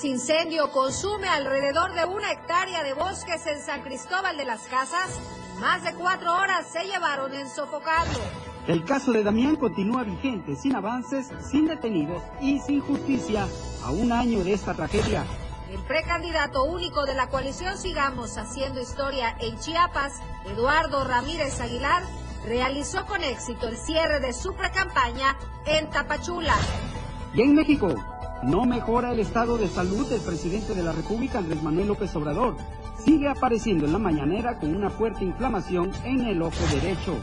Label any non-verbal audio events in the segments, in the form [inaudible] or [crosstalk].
tenaz incendio consume alrededor de una hectárea de bosques en San Cristóbal de las Casas. Más de cuatro horas se llevaron en sofocarlo. El caso de Damián continúa vigente, sin avances, sin detenidos y sin justicia, a un año de esta tragedia. El precandidato único de la coalición Sigamos Haciendo Historia en Chiapas, Eduardo Ramírez Aguilar, realizó con éxito el cierre de su precampaña en Tapachula. Y en México, no mejora el estado de salud del presidente de la República, Andrés Manuel López Obrador. Sigue apareciendo en la mañanera con una fuerte inflamación en el ojo derecho.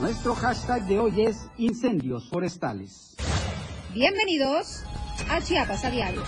Nuestro hashtag de hoy es incendios forestales. Bienvenidos a Chiapas a Diario.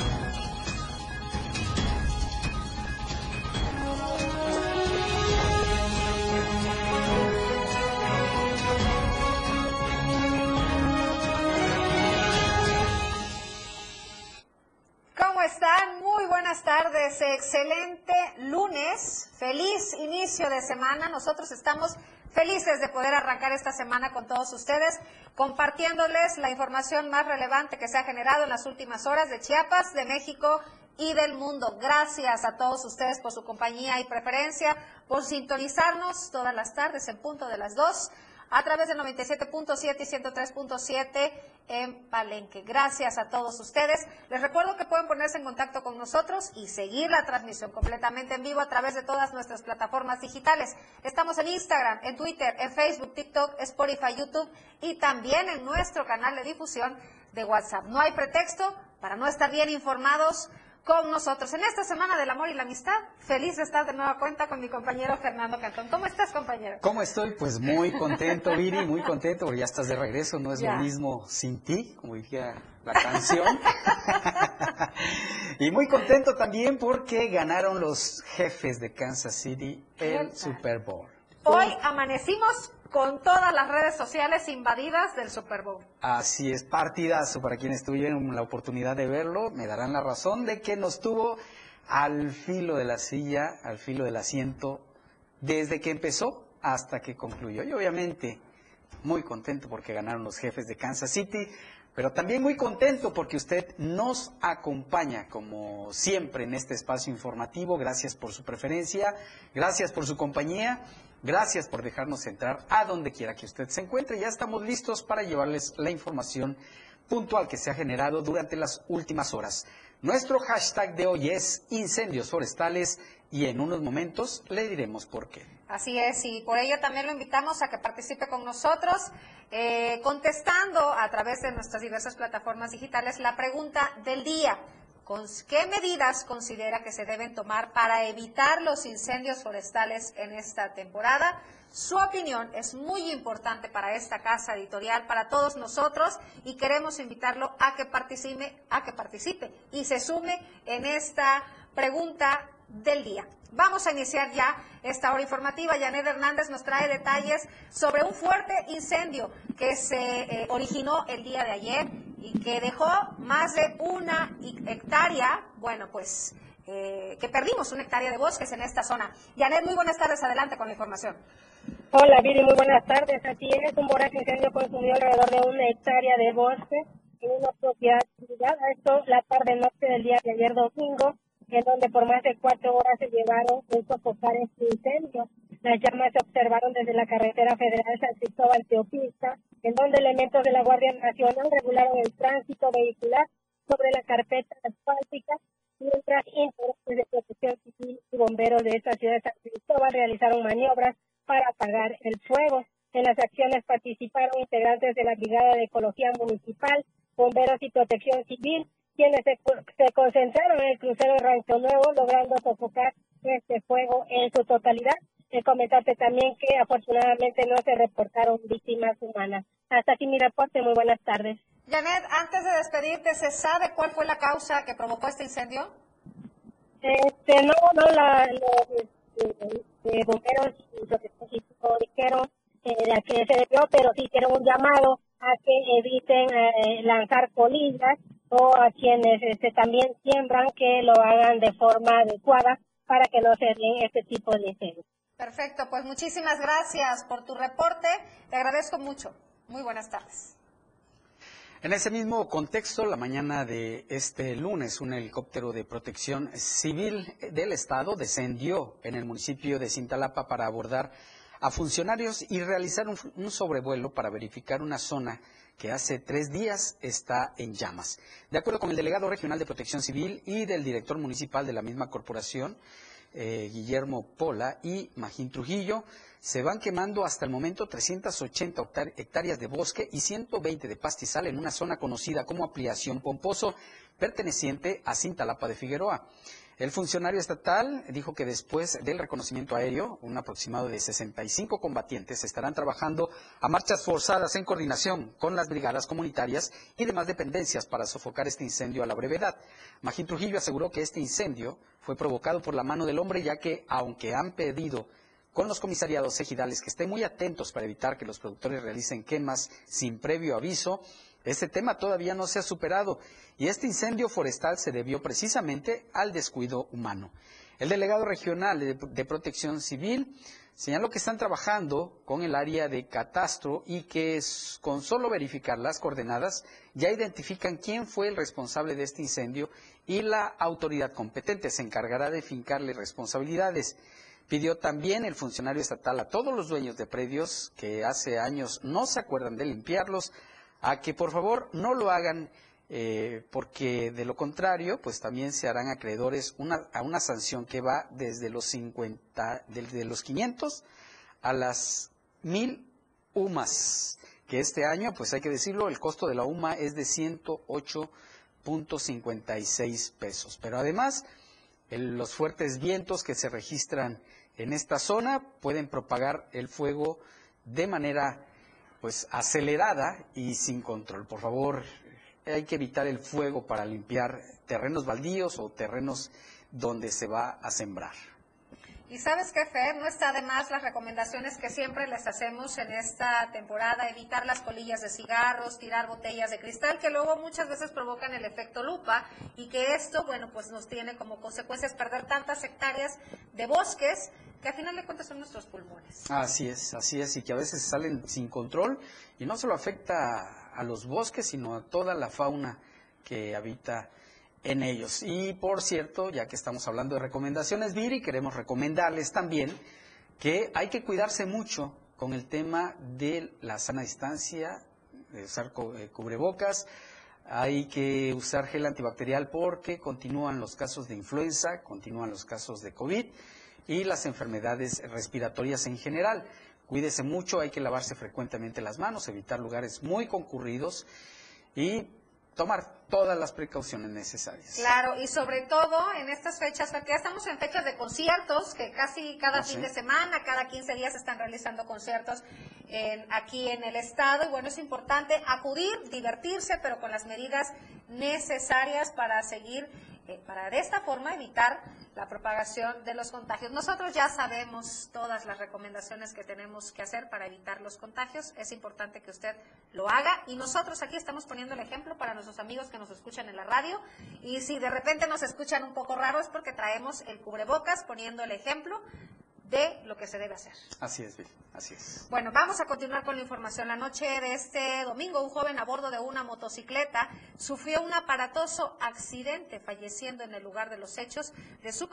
Están? Muy buenas tardes. Excelente lunes. Feliz inicio de semana. Nosotros estamos felices de poder arrancar esta semana con todos ustedes, compartiéndoles la información más relevante que se ha generado en las últimas horas de Chiapas, de México y del mundo. Gracias a todos ustedes por su compañía y preferencia, por sintonizarnos todas las tardes en punto de las dos a través de 97.7 y 103.7 en Palenque. Gracias a todos ustedes. Les recuerdo que pueden ponerse en contacto con nosotros y seguir la transmisión completamente en vivo a través de todas nuestras plataformas digitales. Estamos en Instagram, en Twitter, en Facebook, TikTok, Spotify, YouTube y también en nuestro canal de difusión de WhatsApp. No hay pretexto para no estar bien informados con nosotros. En esta Semana del Amor y la Amistad, feliz de estar de nueva cuenta con mi compañero Fernando Cantón. ¿Cómo estás, compañero? ¿Cómo estoy? Pues muy contento, Viri, muy contento, porque ya estás de regreso, no es lo mismo sin ti, como decía la canción. [laughs] y muy contento también porque ganaron los jefes de Kansas City el Super Bowl. Hoy amanecimos con todas las redes sociales invadidas del Super Bowl. Así es, partidazo para quienes tuvieron la oportunidad de verlo, me darán la razón de que nos tuvo al filo de la silla, al filo del asiento, desde que empezó hasta que concluyó. Y obviamente muy contento porque ganaron los jefes de Kansas City, pero también muy contento porque usted nos acompaña como siempre en este espacio informativo. Gracias por su preferencia, gracias por su compañía Gracias por dejarnos entrar a donde quiera que usted se encuentre. Ya estamos listos para llevarles la información puntual que se ha generado durante las últimas horas. Nuestro hashtag de hoy es incendios forestales y en unos momentos le diremos por qué. Así es, y por ello también lo invitamos a que participe con nosotros, eh, contestando a través de nuestras diversas plataformas digitales la pregunta del día. ¿Qué medidas considera que se deben tomar para evitar los incendios forestales en esta temporada? Su opinión es muy importante para esta casa editorial, para todos nosotros, y queremos invitarlo a que participe, a que participe y se sume en esta pregunta del día. Vamos a iniciar ya esta hora informativa. Janet Hernández nos trae detalles sobre un fuerte incendio que se eh, originó el día de ayer y que dejó más de una hectárea, bueno, pues eh, que perdimos una hectárea de bosques en esta zona. Janet, muy buenas tardes, adelante con la información. Hola, Viri, muy buenas tardes. Así es, un voraz incendio consumió alrededor de una hectárea de bosque en una propiedad privada. Esto la tarde-noche del día de ayer domingo en donde por más de cuatro horas se llevaron un sofocar este incendio. Las llamas se observaron desde la carretera federal San Cristóbal Teopista, en donde elementos de la Guardia Nacional regularon el tránsito vehicular sobre la carpeta asfáltica, mientras intereses de protección civil y bomberos de esta ciudad de San Cristóbal realizaron maniobras para apagar el fuego. En las acciones participaron integrantes de la Brigada de Ecología Municipal, bomberos y protección civil, quienes se, concentraron en el crucero Rancho Nuevo, logrando sofocar este fuego en su totalidad. De comentarte también que afortunadamente no se reportaron víctimas humanas. Hasta aquí mi reporte, muy buenas tardes. Janet, antes de despedirte, ¿se sabe cuál fue la causa que provocó este incendio? Este, no, no, la, los este, bomberos dijeron eh, a que se debió, pero sí hicieron un llamado a que eviten eh, lanzar colillas o a quienes este, también siembran que lo hagan de forma adecuada para que no se den este tipo de incendios. Perfecto, pues muchísimas gracias por tu reporte. Te agradezco mucho. Muy buenas tardes. En ese mismo contexto, la mañana de este lunes, un helicóptero de protección civil del Estado descendió en el municipio de Cintalapa para abordar a funcionarios y realizar un, sobrevuelo para verificar una zona que hace tres días está en llamas. De acuerdo con el delegado regional de protección civil y del director municipal de la misma corporación, eh, Guillermo Pola y Magín Trujillo, se van quemando hasta el momento 380 hectáreas de bosque y 120 de pastizal en una zona conocida como Ampliación Pomposo, perteneciente a Cintalapa de Figueroa. El funcionario estatal dijo que después del reconocimiento aéreo, un aproximado de 65 combatientes estarán trabajando a marchas forzadas en coordinación con las brigadas comunitarias y demás dependencias para sofocar este incendio a la brevedad. Magín Trujillo aseguró que este incendio fue provocado por la mano del hombre, ya que, aunque han pedido con los comisariados ejidales que estén muy atentos para evitar que los productores realicen quemas sin previo aviso, este tema todavía no se ha superado y este incendio forestal se debió precisamente al descuido humano. El delegado regional de, Protección Civil señaló que están trabajando con el área de catastro y que con solo verificar las coordenadas ya identifican quién fue el responsable de este incendio y la autoridad competente se encargará de fincarle responsabilidades. Pidió también el funcionario estatal a todos los dueños de predios que hace años no se acuerdan de limpiarlos, a que por favor no lo hagan eh, porque de lo contrario, pues también se harán acreedores a una sanción que va desde los 50, desde los 500 a las 1000 UMAS, que este año, pues hay que decirlo, el costo de la UMA es de 108.56 pesos. Pero además, los fuertes vientos que se registran en esta zona pueden propagar el fuego de manera pues acelerada y sin control. Por favor, hay que evitar el fuego para limpiar terrenos baldíos o terrenos donde se va a sembrar. Y sabes qué, Fer, no está de más las recomendaciones que siempre les hacemos en esta temporada, evitar las colillas de cigarros, tirar botellas de cristal, que luego muchas veces provocan el efecto lupa y que esto, bueno, pues nos tiene como consecuencias perder tantas hectáreas de bosques que al final de cuentas son nuestros pulmones. Así es, así es, y que a veces salen sin control y no solo afecta a los bosques, sino a toda la fauna que habita en ellos. Y por cierto, ya que estamos hablando de recomendaciones, Viri, queremos recomendarles también que hay que cuidarse mucho con el tema de la sana distancia, de usar eh, cubrebocas, hay que usar gel antibacterial porque continúan los casos de influenza, continúan los casos de COVID y las enfermedades respiratorias en general. Cuídese mucho, hay que lavarse frecuentemente las manos, evitar lugares muy concurridos y tomar todas las precauciones necesarias. Claro, y sobre todo en estas fechas, porque ya estamos en fechas de conciertos, que casi cada ah, fin de semana, cada 15 días se están realizando conciertos aquí en el estado, y bueno, es importante acudir, divertirse, pero con las medidas necesarias para seguir, eh, para de esta forma evitar la propagación de los contagios. Nosotros ya sabemos todas las recomendaciones que tenemos que hacer para evitar los contagios. Es importante que usted lo haga y nosotros aquí estamos poniendo el ejemplo para nuestros amigos que nos escuchan en la radio y si de repente nos escuchan un poco raro es porque traemos el cubrebocas poniendo el ejemplo de lo que se debe hacer. Así es, así es. Bueno, vamos a continuar con la información. La noche de este domingo, un joven a bordo de una motocicleta sufrió un aparatoso accidente, falleciendo en el lugar de los hechos de su,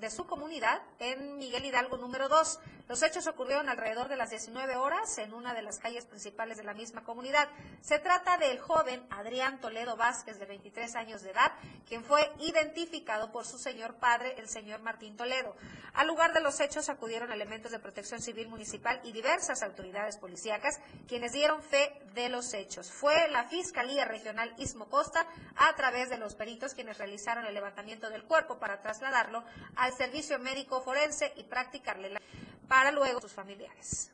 de su comunidad en Miguel Hidalgo número 2. Los hechos ocurrieron alrededor de las 19 horas en una de las calles principales de la misma comunidad. Se trata del joven Adrián Toledo Vázquez, de 23 años de edad, quien fue identificado por su señor padre, el señor Martín Toledo. Al lugar de los hechos acudieron elementos de protección civil municipal y diversas autoridades policíacas, quienes dieron fe de los hechos. Fue la Fiscalía Regional Istmo Costa, a través de los peritos, quienes realizaron el levantamiento del cuerpo para trasladarlo al servicio médico forense y practicarle la para luego sus familiares.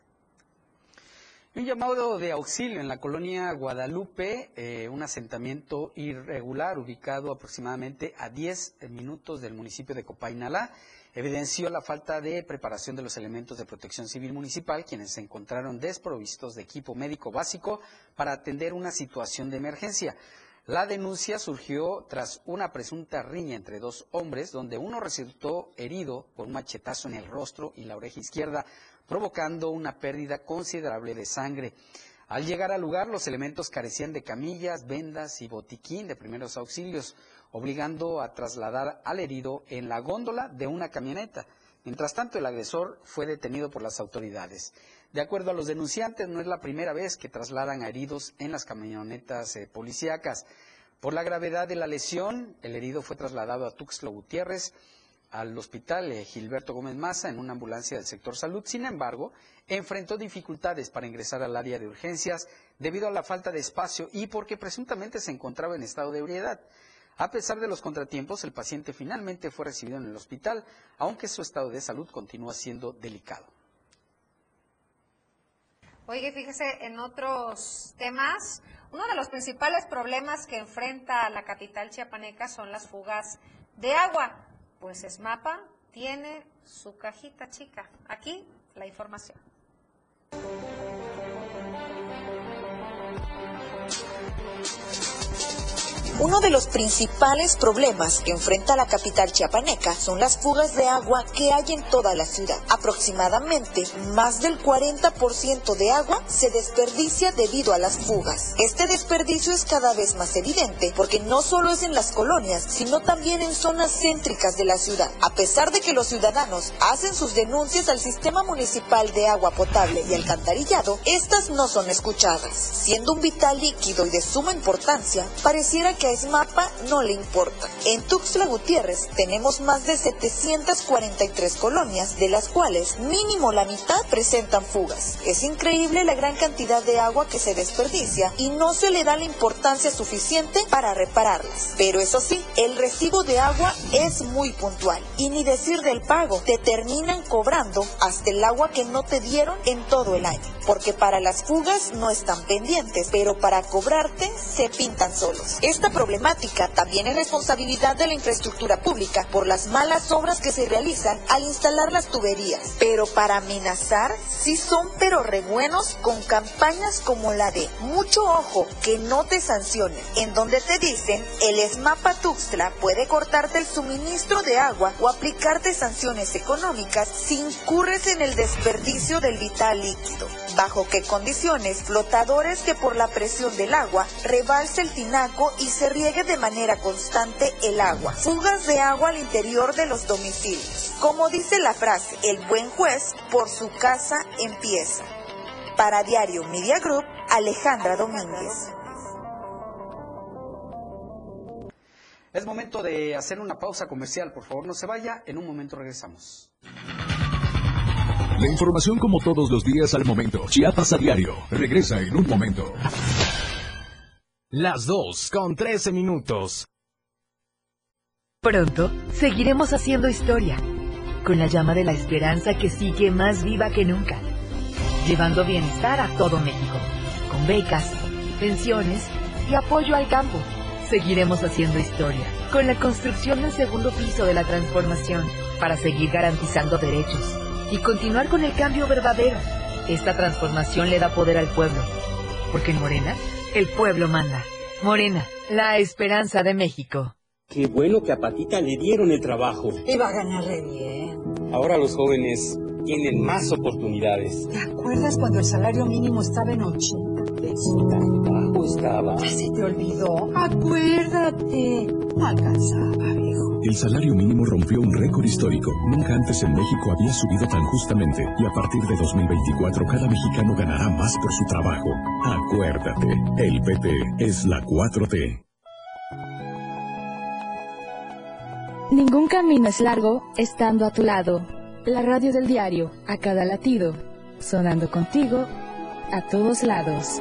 Un llamado de auxilio en la colonia Guadalupe, eh, un asentamiento irregular ubicado aproximadamente a 10 minutos del municipio de Copainalá evidenció la falta de preparación de los elementos de protección civil municipal, quienes se encontraron desprovistos de equipo médico básico para atender una situación de emergencia. La denuncia surgió tras una presunta riña entre dos hombres, donde uno resultó herido por un machetazo en el rostro y la oreja izquierda, provocando una pérdida considerable de sangre. Al llegar al lugar, los elementos carecían de camillas, vendas y botiquín de primeros auxilios, obligando a trasladar al herido en la góndola de una camioneta. Mientras tanto, el agresor fue detenido por las autoridades. De acuerdo a los denunciantes, no es la primera vez que trasladan a heridos en las camionetas eh, policíacas. Por la gravedad de la lesión, el herido fue trasladado a Tuxtla Gutiérrez, al hospital eh, Gilberto Gómez Maza en una ambulancia del sector salud. Sin embargo, enfrentó dificultades para ingresar al área de urgencias debido a la falta de espacio y porque presuntamente se encontraba en estado de ebriedad. A pesar de los contratiempos, el paciente finalmente fue recibido en el hospital, aunque su estado de salud continúa siendo delicado. Oye, fíjese, en otros temas, uno de los principales problemas que enfrenta la capital chiapaneca son las fugas de agua. Pues ESMAPA tiene su cajita chica. Aquí la información. Uno de los principales problemas que enfrenta la capital chiapaneca son las fugas de agua que hay en toda la ciudad. Aproximadamente más del 40% de agua se desperdicia debido a las fugas. Este desperdicio es cada vez más evidente porque no solo es en las colonias, sino también en zonas céntricas de la ciudad. A pesar de que los ciudadanos hacen sus denuncias al sistema municipal de agua potable y alcantarillado, estas no son escuchadas. Siendo un vital líquido y de suma importancia, pareciera que a ESMAPA no le importa. En Tuxtla Gutiérrez tenemos más de 743 colonias, de las cuales mínimo la mitad presentan fugas. Es increíble la gran cantidad de agua que se desperdicia y no se le da la importancia suficiente para repararlas. Pero eso sí, el recibo de agua es muy puntual. Y ni decir del pago, te terminan cobrando hasta el agua que no te dieron en todo el año. Porque para las fugas no están pendientes, pero para cobrarte se pintan solos. Esta problemática también es responsabilidad de la infraestructura pública por las malas obras que se realizan al instalar las tuberías. Pero para amenazar, sí son pero re buenos con campañas como la de mucho ojo que no te sancionen, en donde te dicen el ESMAPA Tuxtla puede cortarte el suministro de agua o aplicarte sanciones económicas si incurres en el desperdicio del vital líquido. ¿Bajo qué condiciones? Flotadores que por la presión del agua rebalse el tinaco y se riegue de manera constante el agua. Fugas de agua al interior de los domicilios. Como dice la frase, el buen juez por su casa empieza. Para Diario Media Group, Alejandra Domínguez. Es momento de hacer una pausa comercial, por favor no se vaya, en un momento regresamos. La información como todos los días al momento. Chiapas a diario. Regresa en un momento. Las 2 con 13 minutos. Pronto seguiremos haciendo historia, con la llama de la esperanza que sigue más viva que nunca, llevando bienestar a todo México, con becas, pensiones y apoyo al campo. Seguiremos haciendo historia, con la construcción del segundo piso de la transformación, para seguir garantizando derechos y continuar con el cambio verdadero. Esta transformación le da poder al pueblo, porque en Morena, el pueblo manda. Morena, la esperanza de México. Qué bueno que a Patita le dieron el trabajo. Iba a ganar re bien. Ahora los jóvenes tienen más oportunidades. ¿Te acuerdas cuando el salario mínimo estaba en 80 pesos? Bajo estaba. ¿Ya se te olvidó? Acuérdate. Alcanzaba, viejo. El salario mínimo rompió un récord histórico. Nunca antes en México había subido tan justamente y a partir de 2024 cada mexicano ganará más por su trabajo. Acuérdate, el PP es la 4T. Ningún camino es largo estando a tu lado. La radio del diario, a cada latido, sonando contigo, a todos lados.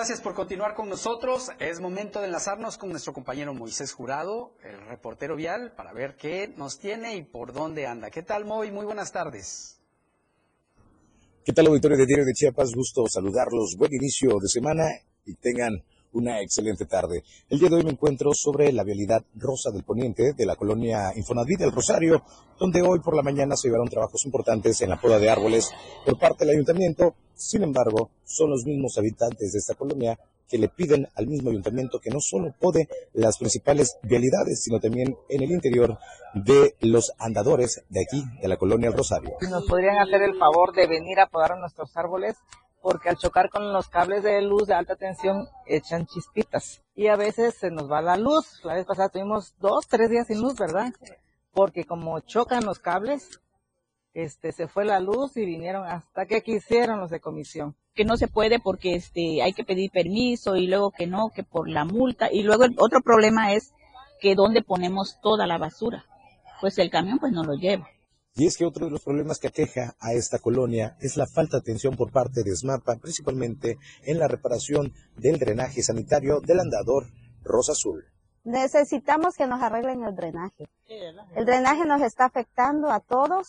Gracias por continuar con nosotros. Es momento de enlazarnos con nuestro compañero Moisés Jurado, el reportero vial, para ver qué nos tiene y por dónde anda. ¿Qué tal, Moy? Muy buenas tardes. ¿Qué tal, auditorio de Diario de Chiapas? Gusto saludarlos. Buen inicio de semana y tengan una excelente tarde. El día de hoy me encuentro sobre la vialidad Rosa del Poniente de la colonia Infonavit del Rosario, donde hoy por la mañana se llevaron trabajos importantes en la poda de árboles por parte del ayuntamiento. Sin embargo, son los mismos habitantes de esta colonia que le piden al mismo ayuntamiento que no solo pode las principales vialidades, sino también en el interior de los andadores de aquí, de la colonia El Rosario. Nos podrían hacer el favor de venir a podar nuestros árboles porque al chocar con los cables de luz de alta tensión echan chispitas y a veces se nos va la luz. La vez pasada tuvimos dos, tres días sin luz, ¿verdad? Porque como chocan los cables, este, se fue la luz y vinieron hasta que quisieron los de comisión. Que no se puede porque este, hay que pedir permiso y luego que no, que por la multa. Y luego el otro problema es que dónde ponemos toda la basura. Pues el camión pues no lo lleva. Y es que otro de los problemas que aqueja a esta colonia es la falta de atención por parte de SMAPA, principalmente en la reparación del drenaje sanitario del andador Rosa Azul. Necesitamos que nos arreglen el drenaje. El drenaje nos está afectando a todos,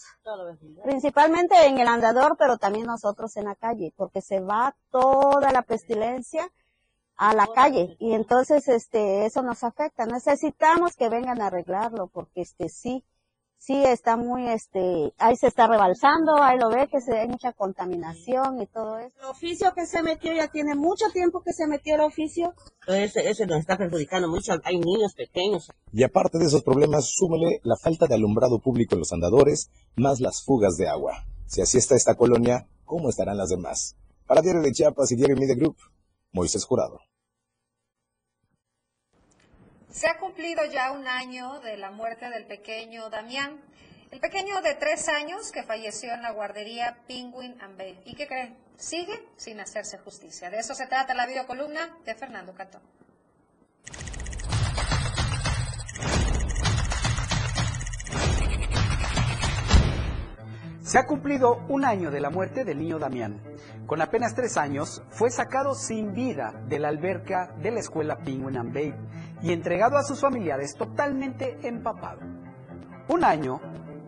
principalmente en el andador, pero también nosotros en la calle, porque se va toda la pestilencia a la calle y entonces este eso nos afecta. Necesitamos que vengan a arreglarlo porque este sí sí está muy, este, ahí se está rebalsando, ahí lo ve que se, hay mucha contaminación y todo eso. El oficio que se metió ya tiene mucho tiempo que se metió el oficio. Ese, ese nos está perjudicando mucho, hay niños pequeños. Y aparte de esos problemas, súmele la falta de alumbrado público en los andadores, más las fugas de agua. Si así está esta colonia, ¿cómo estarán las demás? Para Diario de Chiapas y Diario Media Group, Moisés Jurado. Se ha cumplido ya un año de la muerte del pequeño Damián, el pequeño de tres años que falleció en la guardería Penguin and Bay. ¿Y qué creen? Sigue sin hacerse justicia. De eso se trata la videocolumna de Fernando Catón. Se ha cumplido un año de la muerte del niño Damián. Con apenas tres años, fue sacado sin vida de la alberca de la escuela Penguin and Babe y entregado a sus familiares totalmente empapado. Un año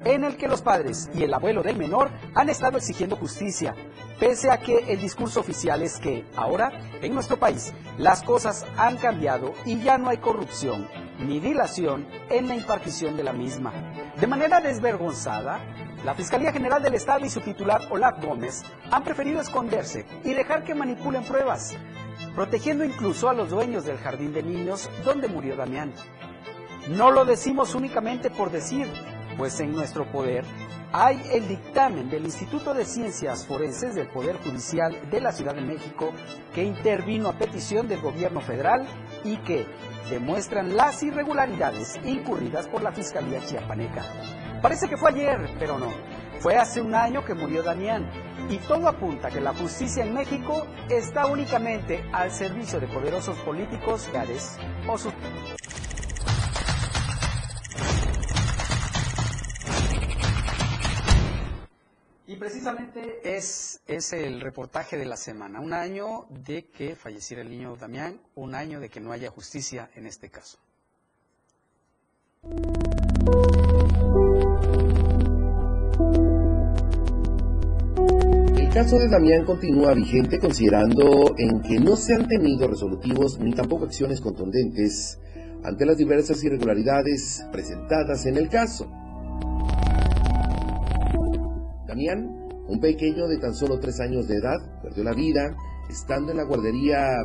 en el que los padres y el abuelo del menor han estado exigiendo justicia, pese a que el discurso oficial es que ahora, en nuestro país, las cosas han cambiado y ya no hay corrupción ni dilación en la impartición de la misma. De manera desvergonzada, la Fiscalía General del Estado y su titular Olaf Gómez han preferido esconderse y dejar que manipulen pruebas, protegiendo incluso a los dueños del jardín de niños donde murió Damián. No lo decimos únicamente por decir, pues en nuestro poder hay el dictamen del Instituto de Ciencias Forenses del Poder Judicial de la Ciudad de México que intervino a petición del gobierno federal y que demuestran las irregularidades incurridas por la Fiscalía Chiapaneca. Parece que fue ayer, pero no. Fue hace un año que murió Damián y todo apunta que la justicia en México está únicamente al servicio de poderosos políticos o sus... Y precisamente es, es el reportaje de la semana. Un año de que falleciera el niño Damián, un año de que no haya justicia en este caso. El caso de Damián continúa vigente considerando en que no se han tenido resolutivos ni tampoco acciones contundentes ante las diversas irregularidades presentadas en el caso. Damián, un pequeño de tan solo tres años de edad, perdió la vida estando en la guardería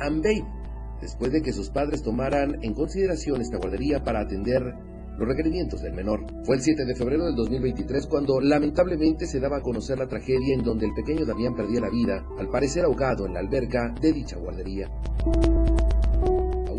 and Babe, después de que sus padres tomaran en consideración esta guardería para atender los requerimientos del menor. Fue el 7 de febrero del 2023 cuando lamentablemente se daba a conocer la tragedia en donde el pequeño Damián perdía la vida, al parecer ahogado en la alberca de dicha guardería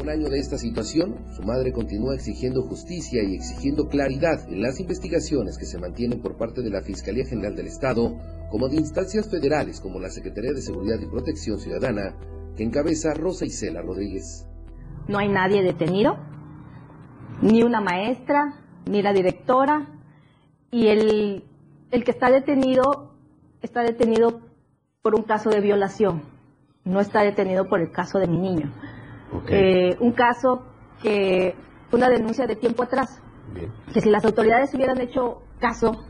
un año de esta situación, su madre continúa exigiendo justicia y exigiendo claridad en las investigaciones que se mantienen por parte de la Fiscalía General del Estado como de instancias federales como la Secretaría de Seguridad y Protección Ciudadana, que encabeza Rosa Isela Rodríguez. No hay nadie detenido, ni una maestra, ni la directora, y el, el que está detenido está detenido por un caso de violación, no está detenido por el caso de mi niño. Eh, un caso que fue una denuncia de tiempo atrás, que si las autoridades hubieran hecho caso,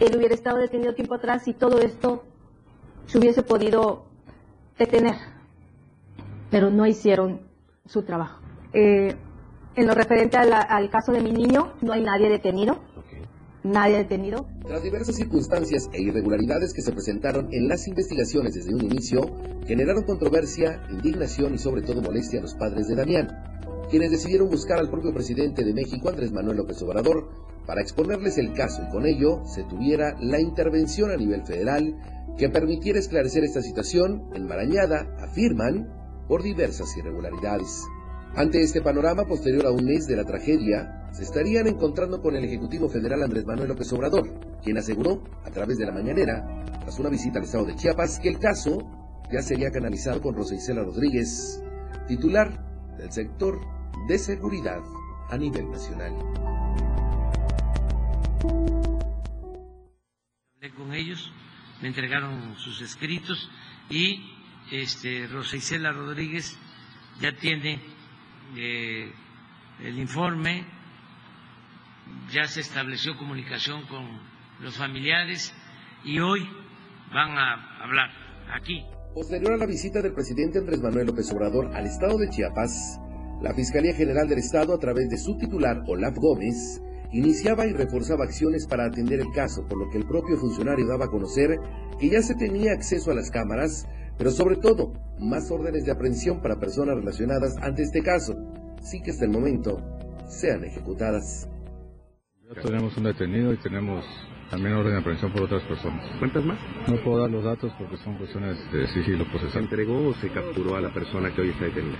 él hubiera estado detenido tiempo atrás y todo esto se hubiese podido detener, pero no hicieron su trabajo. Eh, en lo referente al caso de mi niño, no hay nadie detenido. Nadie detenido. Tras diversas circunstancias e irregularidades que se presentaron en las investigaciones desde un inicio, generaron controversia, indignación y sobre todo molestia a los padres de Damián, quienes decidieron buscar al propio presidente de México, Andrés Manuel López Obrador, para exponerles el caso y con ello se tuviera la intervención a nivel federal que permitiera esclarecer esta situación enmarañada, afirman, por diversas irregularidades. Ante este panorama, posterior a un mes de la tragedia, se estarían encontrando con el Ejecutivo Federal Andrés Manuel López Obrador, quien aseguró, a través de la mañanera, tras una visita al estado de Chiapas, que el caso ya sería canalizado con Rosa Isela Rodríguez, titular del sector de seguridad a nivel nacional. Hablé con ellos, me entregaron sus escritos y este, Rosa Isela Rodríguez ya tiene eh, el informe, ya se estableció comunicación con los familiares y hoy van a hablar aquí. Posterior a la visita del presidente Andrés Manuel López Obrador al estado de Chiapas, la Fiscalía General del Estado, a través de su titular Olaf Gómez, iniciaba y reforzaba acciones para atender el caso, por lo que el propio funcionario daba a conocer que ya se tenía acceso a las cámaras pero sobre todo más órdenes de aprehensión para personas relacionadas ante este caso, sí que hasta el momento sean ejecutadas. Ya tenemos un detenido y tenemos también orden de aprehensión por otras personas. ¿Cuántas más? No puedo dar los datos porque son cuestiones de sigilo procesal. ¿Se entregó o se capturó a la persona que hoy está detenida?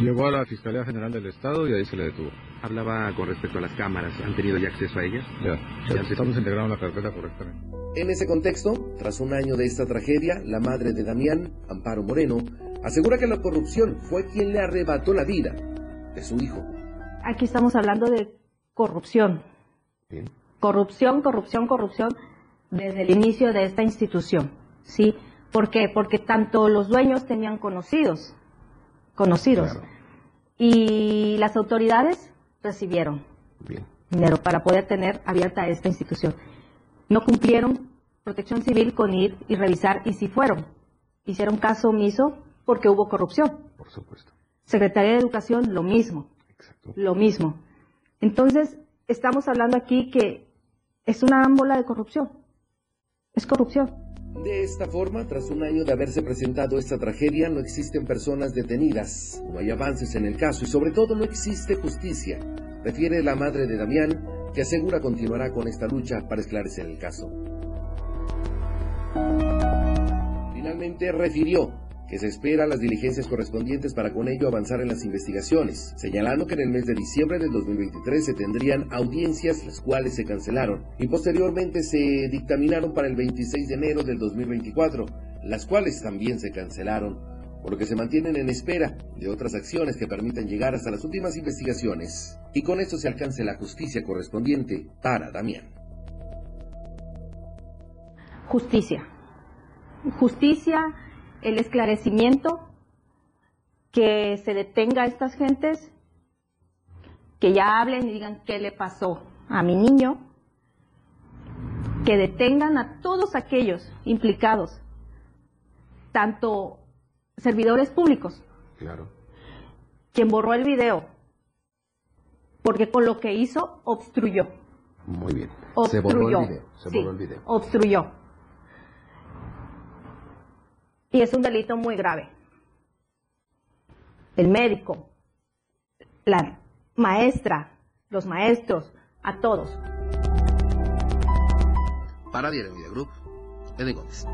Llegó a la Fiscalía General del Estado y ahí se le detuvo. Hablaba con respecto a las cámaras. ¿Han tenido ya acceso a ellas? Ya, ya, estamos integrando la carpeta correctamente. En ese contexto, tras un año de esta tragedia, la madre de Damián, Amparo Moreno, asegura que la corrupción fue quien le arrebató la vida de su hijo. Aquí estamos hablando de corrupción. Corrupción, corrupción, corrupción desde el inicio de esta institución. ¿Sí? ¿Por qué? Porque tanto los dueños tenían conocidos conocidos. Y las autoridades recibieron dinero para poder tener abierta esta institución. No cumplieron protección civil con ir y revisar y si fueron. Hicieron caso omiso porque hubo corrupción. Por supuesto. Secretaría de Educación, lo mismo. Lo mismo. Entonces, estamos hablando aquí que es una ámbola de corrupción. Es corrupción. De esta forma, tras un año de haberse presentado esta tragedia, no existen personas detenidas, no hay avances en el caso y sobre todo no existe justicia, refiere la madre de Damián, que asegura continuará con esta lucha para esclarecer el caso. Finalmente refirió que se esperan las diligencias correspondientes para con ello avanzar en las investigaciones, señalando que en el mes de diciembre del 2023 se tendrían audiencias, las cuales se cancelaron, y posteriormente se dictaminaron para el 26 de enero del 2024, las cuales también se cancelaron, por lo que se mantienen en espera de otras acciones que permitan llegar hasta las últimas investigaciones, y con esto se alcance la justicia correspondiente para Damián. Justicia. Justicia el esclarecimiento, que se detenga a estas gentes, que ya hablen y digan qué le pasó a mi niño, que detengan a todos aquellos implicados, tanto servidores públicos, claro. quien borró el video, porque con lo que hizo obstruyó. Muy bien. Obstruyó. Se borró el video. Se borró el video. Obstruyó y es un delito muy grave. El médico, la maestra, los maestros, a todos. Para Diario Media Group, Eden Gómez.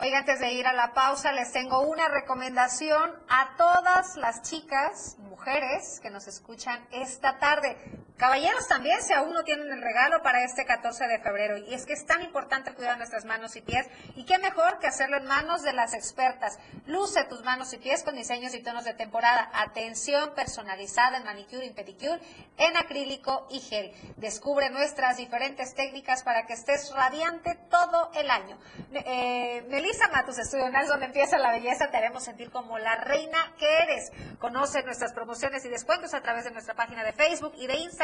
Oiga, antes de ir a la pausa, les tengo una recomendación a todas las chicas, mujeres que nos escuchan esta tarde. Caballeros también, si aún no tienen el regalo para este 14 de febrero. Y es que es tan importante cuidar nuestras manos y pies. Y qué mejor que hacerlo en manos de las expertas. Luce tus manos y pies con diseños y tonos de temporada. Atención personalizada en manicure y pedicure, en acrílico y gel. Descubre nuestras diferentes técnicas para que estés radiante todo el año. Eh, Melissa Matus, Estudio es donde empieza la belleza, te haremos sentir como la reina que eres. Conoce nuestras promociones y descuentos a través de nuestra página de Facebook y de Instagram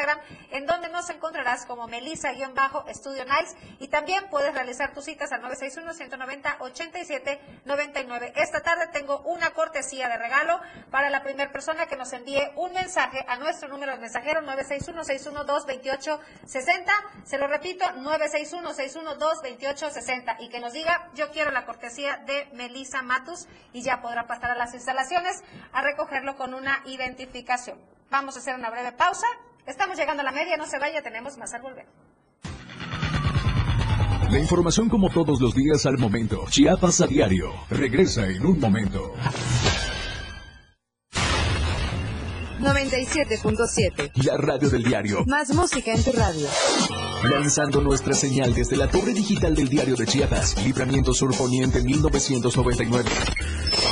en donde nos encontrarás como Melissa-Estudio Niles y también puedes realizar tus citas al 961-190-8799. Esta tarde tengo una cortesía de regalo para la primera persona que nos envíe un mensaje a nuestro número de mensajero 961-612-2860. Se lo repito, 961-612-2860 y que nos diga, yo quiero la cortesía de Melissa Matus y ya podrá pasar a las instalaciones a recogerlo con una identificación. Vamos a hacer una breve pausa Estamos llegando a la media, no se vaya, tenemos más al volver. La información como todos los días al momento. Chiapas a diario. Regresa en un momento. 97.7. La radio del diario. Más música en tu radio. Lanzando nuestra señal desde la torre digital del diario de Chiapas. Libramiento Sur Poniente 1999.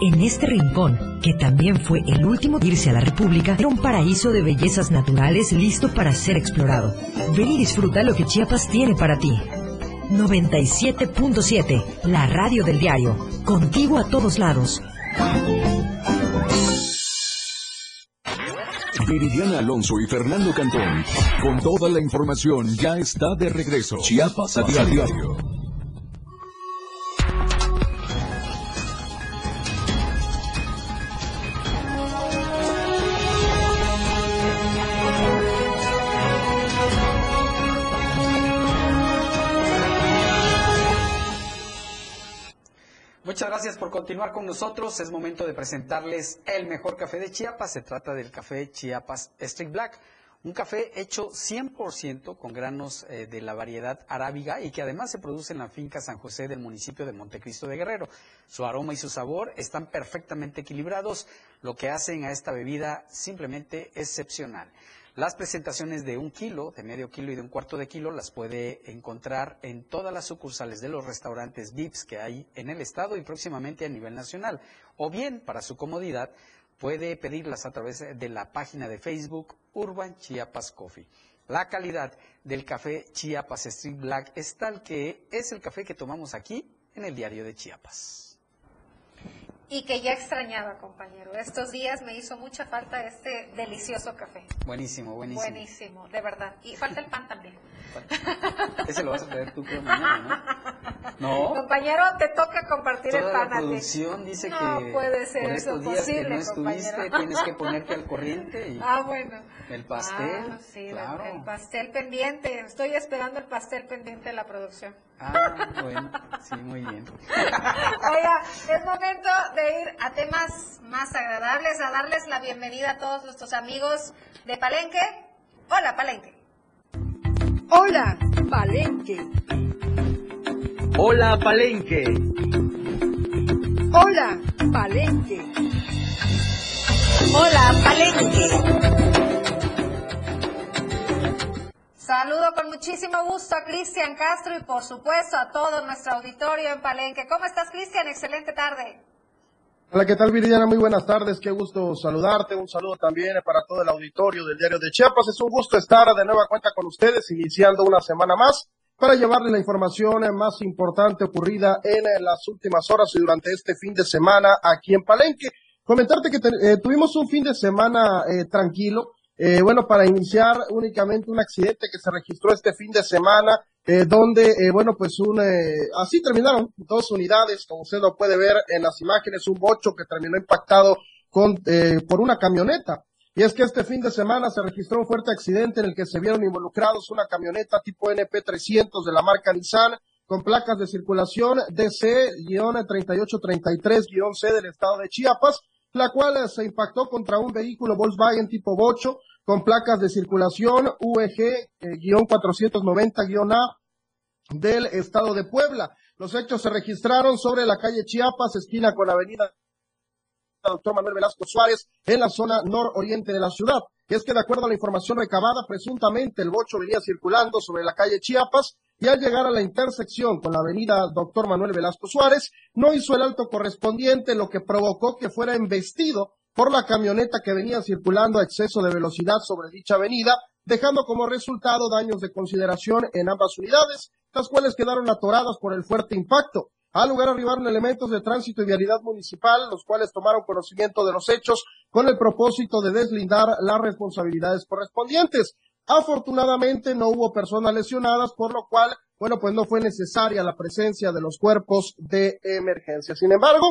en este rincón, que también fue el último de irse a la República, era un paraíso de bellezas naturales listo para ser explorado. Ven y disfruta lo que Chiapas tiene para ti. 97.7, la radio del diario. Contigo a todos lados. Viridiana Alonso y Fernando Cantón, con toda la información, ya está de regreso. Chiapas a diario. Gracias por continuar con nosotros. Es momento de presentarles el mejor café de Chiapas. Se trata del café Chiapas Street Black. Un café hecho 100% con granos eh, de la variedad arábiga y que además se produce en la finca San José del municipio de Montecristo de Guerrero. Su aroma y su sabor están perfectamente equilibrados, lo que hacen a esta bebida simplemente excepcional. Las presentaciones de un kilo, de medio kilo y de un cuarto de kilo las puede encontrar en todas las sucursales de los restaurantes VIPs que hay en el estado y próximamente a nivel nacional. O bien, para su comodidad, puede pedirlas a través de la página de Facebook Urban Chiapas Coffee. La calidad del café Chiapas Street Black es tal que es el café que tomamos aquí en el diario de Chiapas y que ya extrañaba, compañero. Estos días me hizo mucha falta este delicioso café. Buenísimo, buenísimo. Buenísimo, de verdad. Y falta el pan también. Ese lo vas a traer tú creo mañana, ¿no? [laughs] No. Compañero, te toca compartir el Toda pan la producción dice No que puede ser por eso estos días que no posible, estuviste compañero. tienes que ponerte al corriente y [laughs] Ah, bueno. el pastel. Ah, sí, el- claro. el pastel pendiente. Estoy esperando el pastel pendiente de la producción. Ah, bueno, sí, muy bien. Oiga, es momento de ir a temas más agradables, a darles la bienvenida a todos nuestros amigos de Palenque. Hola, Palenque. Hola, Palenque. Hola, Palenque. Hola, Palenque. Hola, Palenque. Saludo con muchísimo gusto a Cristian Castro y por supuesto a todo nuestro auditorio en Palenque. ¿Cómo estás, Cristian? Excelente tarde. Hola, ¿qué tal Viridiana? Muy buenas tardes, qué gusto saludarte, un saludo también para todo el auditorio del Diario de Chiapas. Es un gusto estar de nueva cuenta con ustedes, iniciando una semana más para llevarles la información más importante ocurrida en las últimas horas y durante este fin de semana aquí en Palenque. Comentarte que te- eh, tuvimos un fin de semana eh, tranquilo, eh, bueno, para iniciar únicamente un accidente que se registró este fin de semana, eh, donde, eh, bueno, pues un, eh, así terminaron dos unidades, como usted lo puede ver en las imágenes, un bocho que terminó impactado con, eh, por una camioneta. Y es que este fin de semana se registró un fuerte accidente en el que se vieron involucrados una camioneta tipo NP300 de la marca Nissan con placas de circulación DC-3833-C del estado de Chiapas, la cual eh, se impactó contra un vehículo Volkswagen tipo Bocho con placas de circulación eh, UEG-490-A del estado de Puebla. Los hechos se registraron sobre la calle Chiapas, esquina con avenida doctor Manuel Velasco Suárez en la zona nororiente de la ciudad. Y es que de acuerdo a la información recabada, presuntamente el bocho venía circulando sobre la calle Chiapas y al llegar a la intersección con la avenida doctor Manuel Velasco Suárez, no hizo el alto correspondiente, lo que provocó que fuera embestido por la camioneta que venía circulando a exceso de velocidad sobre dicha avenida, dejando como resultado daños de consideración en ambas unidades, las cuales quedaron atoradas por el fuerte impacto. Al lugar arribaron elementos de tránsito y vialidad municipal, los cuales tomaron conocimiento de los hechos con el propósito de deslindar las responsabilidades correspondientes. Afortunadamente no hubo personas lesionadas, por lo cual, bueno, pues no fue necesaria la presencia de los cuerpos de emergencia. Sin embargo,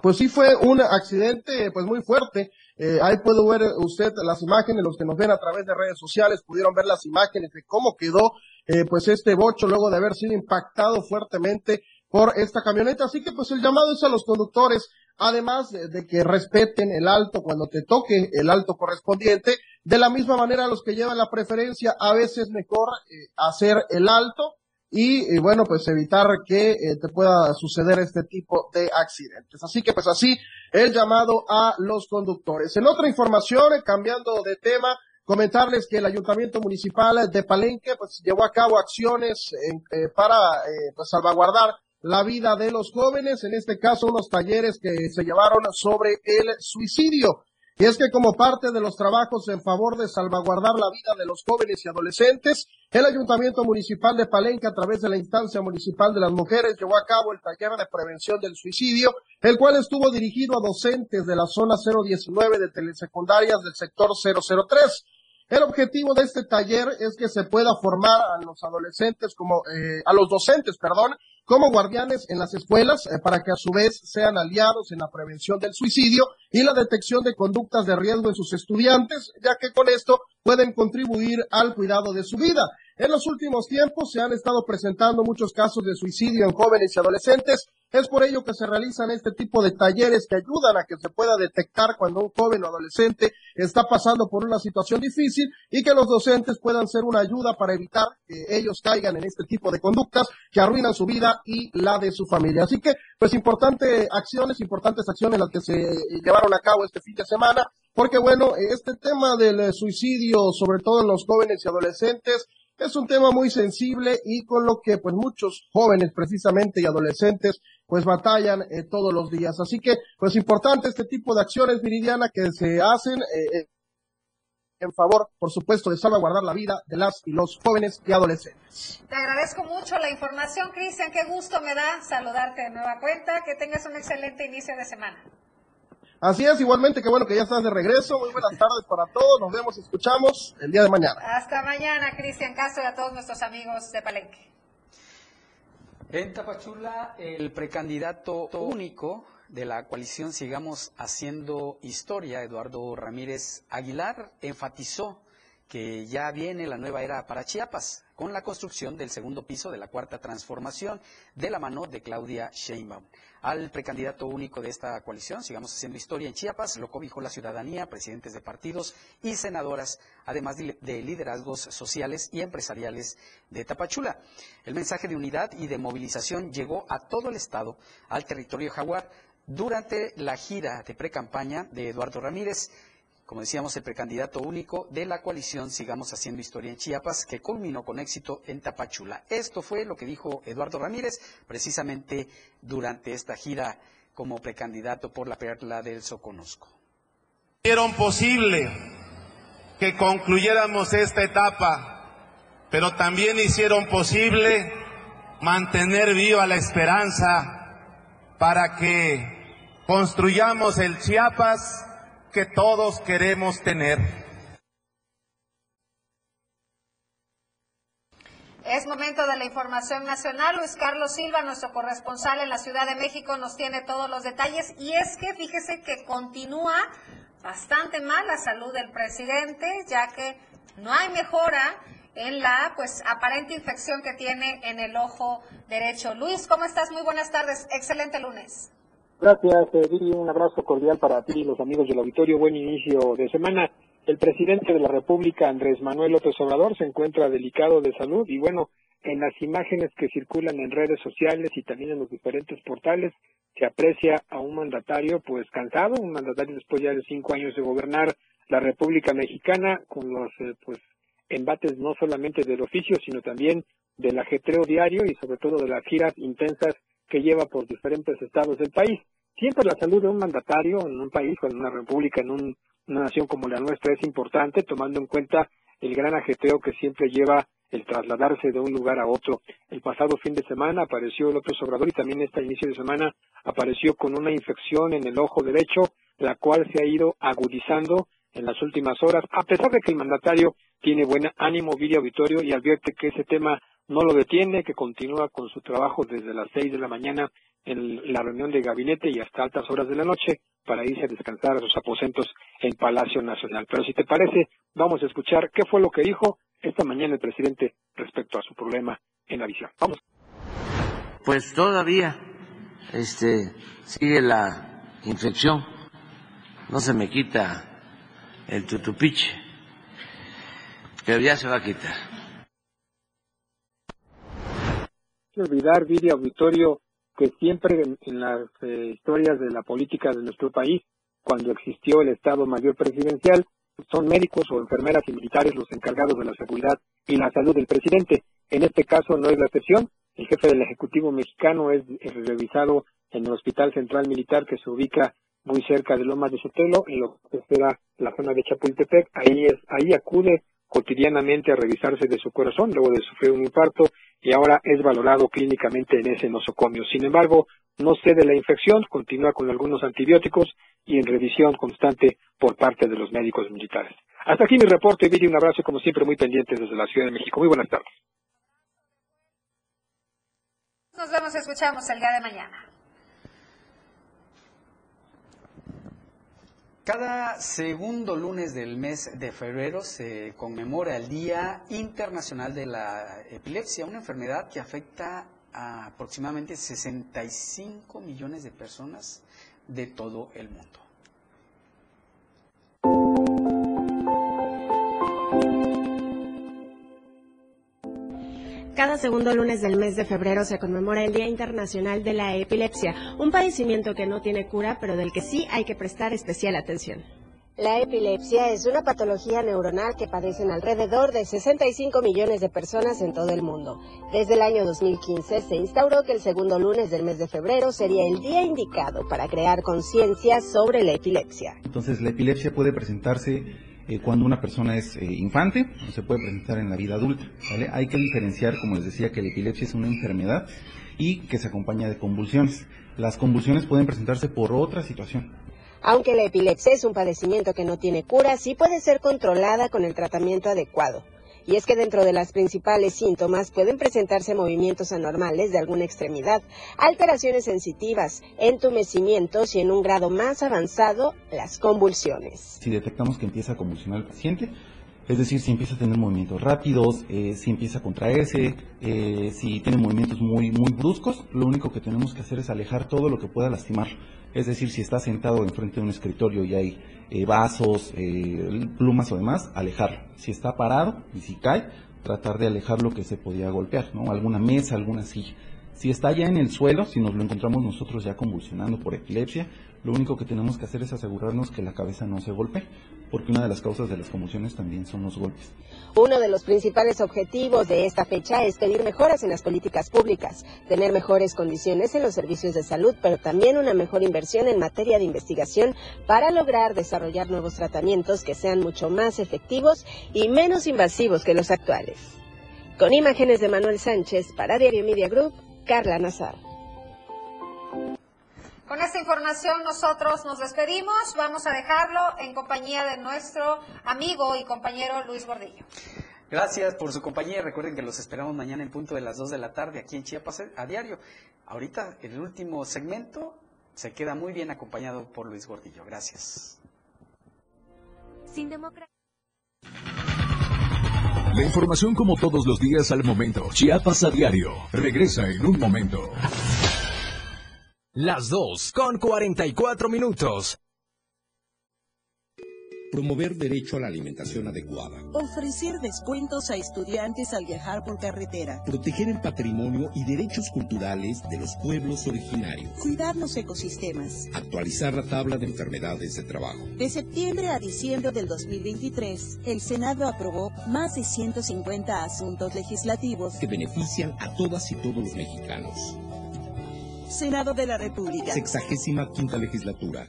pues sí fue un accidente pues muy fuerte. Eh, ahí puede ver usted las imágenes, los que nos ven a través de redes sociales pudieron ver las imágenes de cómo quedó eh, pues este bocho luego de haber sido impactado fuertemente por esta camioneta. Así que pues el llamado es a los conductores, además de, de que respeten el alto cuando te toque el alto correspondiente, de la misma manera los que llevan la preferencia, a veces mejor eh, hacer el alto y, y, bueno, pues evitar que eh, te pueda suceder este tipo de accidentes. Así que pues así el llamado a los conductores. En otra información, eh, cambiando de tema, comentarles que el Ayuntamiento Municipal de Palenque pues llevó a cabo acciones eh, para eh, pues, salvaguardar la vida de los jóvenes, en este caso unos talleres que se llevaron sobre el suicidio. Y es que como parte de los trabajos en favor de salvaguardar la vida de los jóvenes y adolescentes, el Ayuntamiento Municipal de Palenque, a través de la instancia municipal de las mujeres, llevó a cabo el taller de prevención del suicidio, el cual estuvo dirigido a docentes de la zona 019 de telesecundarias del sector 003. El objetivo de este taller es que se pueda formar a los adolescentes como, eh, a los docentes, perdón, como guardianes en las escuelas eh, para que a su vez sean aliados en la prevención del suicidio y la detección de conductas de riesgo en sus estudiantes, ya que con esto pueden contribuir al cuidado de su vida. En los últimos tiempos se han estado presentando muchos casos de suicidio en jóvenes y adolescentes. Es por ello que se realizan este tipo de talleres que ayudan a que se pueda detectar cuando un joven o adolescente está pasando por una situación difícil y que los docentes puedan ser una ayuda para evitar que ellos caigan en este tipo de conductas que arruinan su vida y la de su familia. Así que, pues, importantes acciones, importantes acciones las que se llevaron a cabo este fin de semana, porque bueno, este tema del suicidio, sobre todo en los jóvenes y adolescentes, es un tema muy sensible y con lo que pues muchos jóvenes precisamente y adolescentes pues batallan eh, todos los días. Así que pues importante este tipo de acciones, Viridiana, que se hacen eh, eh, en favor, por supuesto, de salvaguardar la vida de las y los jóvenes y adolescentes. Te agradezco mucho la información, Cristian. Qué gusto me da saludarte de nueva cuenta. Que tengas un excelente inicio de semana. Así es, igualmente que bueno que ya estás de regreso. Muy buenas tardes para todos. Nos vemos, escuchamos el día de mañana. Hasta mañana, Cristian Castro y a todos nuestros amigos de Palenque. En Tapachula, el precandidato único de la coalición Sigamos Haciendo Historia, Eduardo Ramírez Aguilar, enfatizó que ya viene la nueva era para Chiapas, con la construcción del segundo piso de la cuarta transformación de la mano de Claudia Sheinbaum. Al precandidato único de esta coalición, sigamos haciendo historia en Chiapas, lo cobijó la ciudadanía, presidentes de partidos y senadoras, además de liderazgos sociales y empresariales de Tapachula. El mensaje de unidad y de movilización llegó a todo el estado, al territorio jaguar, durante la gira de precampaña de Eduardo Ramírez como decíamos, el precandidato único de la coalición Sigamos Haciendo Historia en Chiapas, que culminó con éxito en Tapachula. Esto fue lo que dijo Eduardo Ramírez precisamente durante esta gira como precandidato por la Perla del Soconusco. Hicieron posible que concluyéramos esta etapa, pero también hicieron posible mantener viva la esperanza para que construyamos el Chiapas que todos queremos tener. Es momento de la información nacional. Luis Carlos Silva, nuestro corresponsal en la Ciudad de México, nos tiene todos los detalles. Y es que fíjese que continúa bastante mal la salud del presidente, ya que no hay mejora en la pues aparente infección que tiene en el ojo derecho. Luis, ¿cómo estás? Muy buenas tardes. Excelente lunes. Gracias, Viri. Un abrazo cordial para ti y los amigos del auditorio. Buen inicio de semana. El presidente de la República, Andrés Manuel López Obrador, se encuentra delicado de salud y bueno, en las imágenes que circulan en redes sociales y también en los diferentes portales, se aprecia a un mandatario pues cansado, un mandatario después ya de cinco años de gobernar la República Mexicana con los eh, pues embates no solamente del oficio, sino también del ajetreo diario y sobre todo de las giras intensas que lleva por diferentes estados del país. Siempre la salud de un mandatario en un país, en una república, en una nación como la nuestra es importante, tomando en cuenta el gran ajetreo que siempre lleva el trasladarse de un lugar a otro. El pasado fin de semana apareció López Obrador y también este inicio de semana apareció con una infección en el ojo derecho, la cual se ha ido agudizando en las últimas horas, a pesar de que el mandatario tiene buen ánimo, video auditorio y advierte que ese tema no lo detiene, que continúa con su trabajo desde las seis de la mañana en la reunión de gabinete y hasta altas horas de la noche para irse a descansar a sus aposentos en Palacio Nacional. Pero si te parece, vamos a escuchar qué fue lo que dijo esta mañana el presidente respecto a su problema en la visión. Vamos. Pues todavía este, sigue la infección, no se me quita el tutupiche, pero ya se va a quitar. olvidar, Viri Auditorio, siempre en, las eh, historias de la política de nuestro país, cuando existió el Estado Mayor Presidencial, son médicos o enfermeras y militares los encargados de la seguridad y la salud del presidente. En este caso no es la excepción. El jefe del Ejecutivo mexicano es, revisado en el Hospital Central Militar que se ubica muy cerca de Lomas de Sotelo, en lo que será la zona de Chapultepec. Ahí, es, ahí acude cotidianamente a revisarse de su corazón luego de sufrir un infarto y ahora es valorado clínicamente en ese nosocomio. Sin embargo, no cede la infección, continúa con algunos antibióticos y en revisión constante por parte de los médicos militares. Hasta aquí mi reporte, Viri, un abrazo como siempre muy pendiente desde la Ciudad de México. Muy buenas tardes. Nos vemos, escuchamos el día de mañana. Cada segundo lunes del mes de febrero se conmemora el Día Internacional de la Epilepsia, una enfermedad que afecta a aproximadamente 65 millones de personas de todo el mundo. Cada segundo lunes del mes de febrero se conmemora el Día Internacional de la Epilepsia, un padecimiento que no tiene cura, pero del que sí hay que prestar especial atención. La epilepsia es una patología neuronal que padecen alrededor de 65 millones de personas en todo el mundo. Desde el año 2015 se instauró que el segundo lunes del mes de febrero sería el día indicado para crear conciencia sobre la epilepsia. Entonces la epilepsia puede presentarse eh, cuando una persona es eh, infante, se puede presentar en la vida adulta. Hay que diferenciar, como les decía, que la epilepsia es una enfermedad y que se acompaña de convulsiones. Las convulsiones pueden presentarse por otra situación. Aunque la epilepsia es un padecimiento que no tiene cura, sí puede ser controlada con el tratamiento adecuado. Y es que dentro de las principales síntomas pueden presentarse movimientos anormales de alguna extremidad, alteraciones sensitivas, entumecimientos y en un grado más avanzado, las convulsiones. Si detectamos que empieza a convulsionar el paciente, es decir, si empieza a tener movimientos rápidos, eh, si empieza a contraerse, eh, si tiene movimientos muy, muy bruscos, lo único que tenemos que hacer es alejar todo lo que pueda lastimar. Es decir, si está sentado enfrente de un escritorio y hay eh, vasos, eh, plumas o demás, alejarlo. Si está parado y si cae, tratar de alejar lo que se podía golpear, ¿no? Alguna mesa, alguna silla. Si está ya en el suelo, si nos lo encontramos nosotros ya convulsionando por epilepsia, lo único que tenemos que hacer es asegurarnos que la cabeza no se golpee, porque una de las causas de las convulsiones también son los golpes. Uno de los principales objetivos de esta fecha es pedir mejoras en las políticas públicas, tener mejores condiciones en los servicios de salud, pero también una mejor inversión en materia de investigación para lograr desarrollar nuevos tratamientos que sean mucho más efectivos y menos invasivos que los actuales. Con imágenes de Manuel Sánchez para Diario Media Group, Carla Nazar. Con esta información nosotros nos despedimos. Vamos a dejarlo en compañía de nuestro amigo y compañero Luis Gordillo. Gracias por su compañía. Recuerden que los esperamos mañana en punto de las 2 de la tarde aquí en Chiapas a diario. Ahorita, el último segmento se queda muy bien acompañado por Luis Gordillo. Gracias. Sin democracia. La información como todos los días al momento. Chiapas a diario. Regresa en un momento. Las 2 con 44 minutos. Promover derecho a la alimentación adecuada. Ofrecer descuentos a estudiantes al viajar por carretera. Proteger el patrimonio y derechos culturales de los pueblos originarios. Cuidar los ecosistemas. Actualizar la tabla de enfermedades de trabajo. De septiembre a diciembre del 2023, el Senado aprobó más de 150 asuntos legislativos que benefician a todas y todos los mexicanos. Senado de la República. Sexagésima quinta legislatura.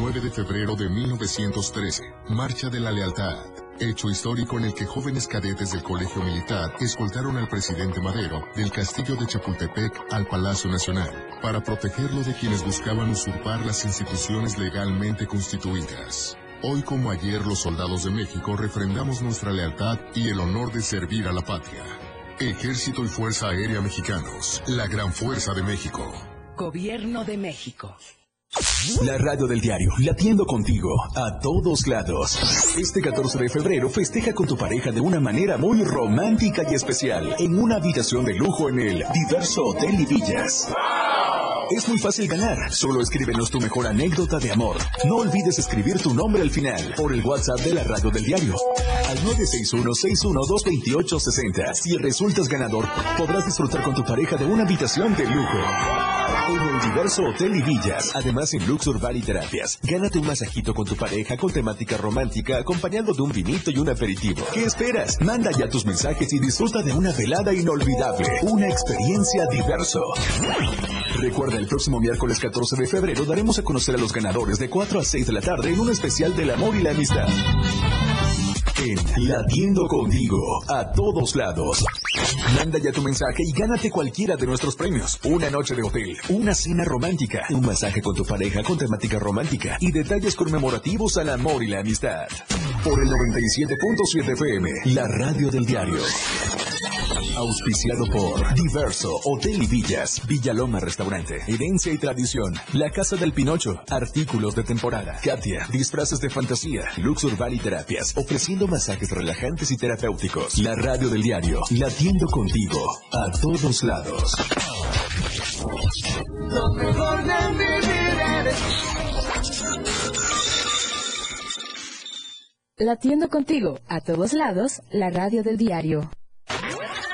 9 de febrero de 1913, Marcha de la Lealtad. Hecho histórico en el que jóvenes cadetes del Colegio Militar escoltaron al presidente Madero del castillo de Chapultepec al Palacio Nacional, para protegerlo de quienes buscaban usurpar las instituciones legalmente constituidas. Hoy como ayer los soldados de México refrendamos nuestra lealtad y el honor de servir a la patria. Ejército y Fuerza Aérea Mexicanos, la gran fuerza de México. Gobierno de México. La radio del diario, latiendo contigo a todos lados. Este 14 de febrero festeja con tu pareja de una manera muy romántica y especial en una habitación de lujo en el Diverso Hotel y Villas. Es muy fácil ganar. Solo escríbenos tu mejor anécdota de amor. No olvides escribir tu nombre al final por el WhatsApp de la radio del diario al 961-612-2860. Si resultas ganador, podrás disfrutar con tu pareja de una habitación de lujo. En el diverso Hotel y Villas, además en Luxur Bar y Terapias, gánate un masajito con tu pareja con temática romántica acompañado de un vinito y un aperitivo. ¿Qué esperas? Manda ya tus mensajes y disfruta de una velada inolvidable, una experiencia diverso. Recuerda, el próximo miércoles 14 de febrero daremos a conocer a los ganadores de 4 a 6 de la tarde en un especial del amor y la amistad. En Latiendo Contigo, a todos lados. Manda ya tu mensaje y gánate cualquiera de nuestros premios. Una noche de hotel, una cena romántica, un masaje con tu pareja con temática romántica y detalles conmemorativos al amor y la amistad. Por el 97.7 FM, la radio del diario. Auspiciado por Diverso, Hotel y Villas, Villaloma Restaurante, Herencia y Tradición, La Casa del Pinocho, Artículos de Temporada, Katia, Disfraces de Fantasía, Luxur Valley Terapias, ofreciendo masajes relajantes y terapéuticos. La radio del diario, latiendo contigo, a todos lados. Lo mejor de vivir Latiendo contigo a todos lados, la radio del diario.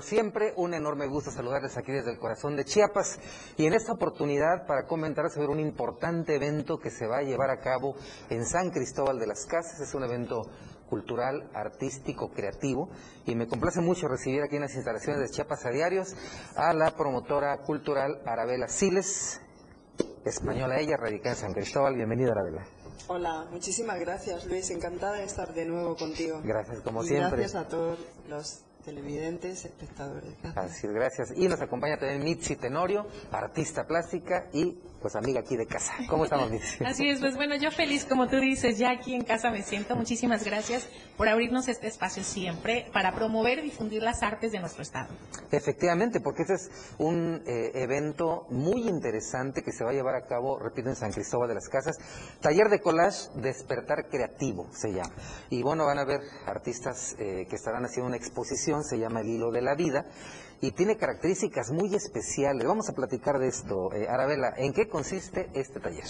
Como siempre, un enorme gusto saludarles aquí desde el corazón de Chiapas y en esta oportunidad para comentar sobre un importante evento que se va a llevar a cabo en San Cristóbal de las Casas. Es un evento cultural, artístico, creativo y me complace mucho recibir aquí en las instalaciones de Chiapas a Diarios a la promotora cultural Arabela Siles, española ella, radicada en San Cristóbal. Bienvenida Arabela. Hola, muchísimas gracias Luis, encantada de estar de nuevo contigo. Gracias, como Y siempre. Gracias a todos los televidentes, espectadores. Así es, gracias. Y nos acompaña también Mitzi Tenorio, artista plástica y pues amiga aquí de casa. ¿Cómo estamos? [laughs] Así es, pues bueno, yo feliz, como tú dices, ya aquí en casa me siento. Muchísimas gracias por abrirnos este espacio siempre para promover y difundir las artes de nuestro estado. Efectivamente, porque ese es un eh, evento muy interesante que se va a llevar a cabo, repito, en San Cristóbal de las Casas. Taller de collage Despertar Creativo se llama. Y bueno, van a ver artistas eh, que estarán haciendo una exposición, se llama El Hilo de la Vida. Y tiene características muy especiales. Vamos a platicar de esto. Eh, Arabela, ¿en qué consiste este taller?